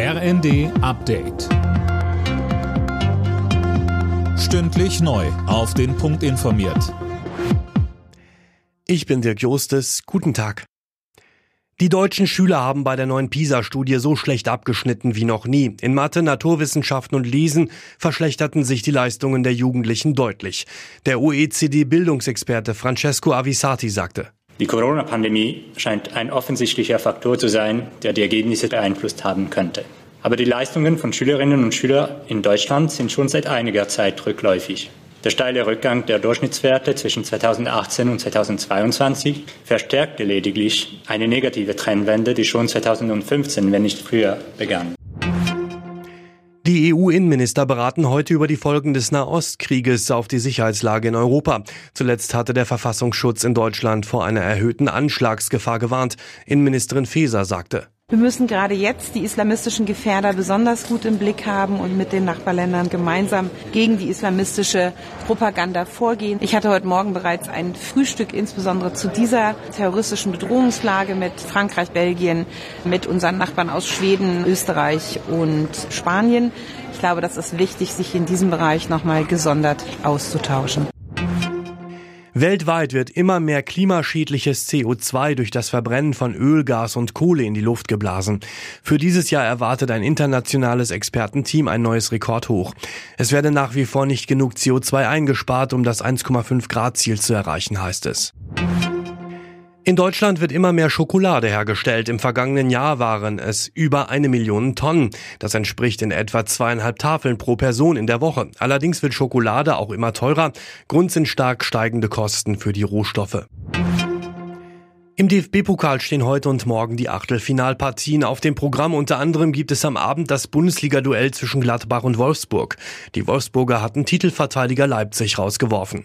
RND Update. Stündlich neu. Auf den Punkt informiert. Ich bin Dirk Jostes. Guten Tag. Die deutschen Schüler haben bei der neuen PISA-Studie so schlecht abgeschnitten wie noch nie. In Mathe, Naturwissenschaften und Lesen verschlechterten sich die Leistungen der Jugendlichen deutlich. Der OECD-Bildungsexperte Francesco Avisati sagte. Die Corona-Pandemie scheint ein offensichtlicher Faktor zu sein, der die Ergebnisse beeinflusst haben könnte. Aber die Leistungen von Schülerinnen und Schülern in Deutschland sind schon seit einiger Zeit rückläufig. Der steile Rückgang der Durchschnittswerte zwischen 2018 und 2022 verstärkte lediglich eine negative Trendwende, die schon 2015, wenn nicht früher, begann. Die EU-Innenminister beraten heute über die Folgen des Nahostkrieges auf die Sicherheitslage in Europa. Zuletzt hatte der Verfassungsschutz in Deutschland vor einer erhöhten Anschlagsgefahr gewarnt. Innenministerin Faeser sagte. Wir müssen gerade jetzt die islamistischen Gefährder besonders gut im Blick haben und mit den Nachbarländern gemeinsam gegen die islamistische Propaganda vorgehen. Ich hatte heute Morgen bereits ein Frühstück insbesondere zu dieser terroristischen Bedrohungslage mit Frankreich, Belgien, mit unseren Nachbarn aus Schweden, Österreich und Spanien. Ich glaube, das ist wichtig, sich in diesem Bereich nochmal gesondert auszutauschen. Weltweit wird immer mehr klimaschädliches CO2 durch das Verbrennen von Öl, Gas und Kohle in die Luft geblasen. Für dieses Jahr erwartet ein internationales Expertenteam ein neues Rekordhoch. Es werde nach wie vor nicht genug CO2 eingespart, um das 1,5 Grad Ziel zu erreichen, heißt es. In Deutschland wird immer mehr Schokolade hergestellt. Im vergangenen Jahr waren es über eine Million Tonnen. Das entspricht in etwa zweieinhalb Tafeln pro Person in der Woche. Allerdings wird Schokolade auch immer teurer. Grund sind stark steigende Kosten für die Rohstoffe. Im DFB-Pokal stehen heute und morgen die Achtelfinalpartien. Auf dem Programm unter anderem gibt es am Abend das Bundesliga-Duell zwischen Gladbach und Wolfsburg. Die Wolfsburger hatten Titelverteidiger Leipzig rausgeworfen.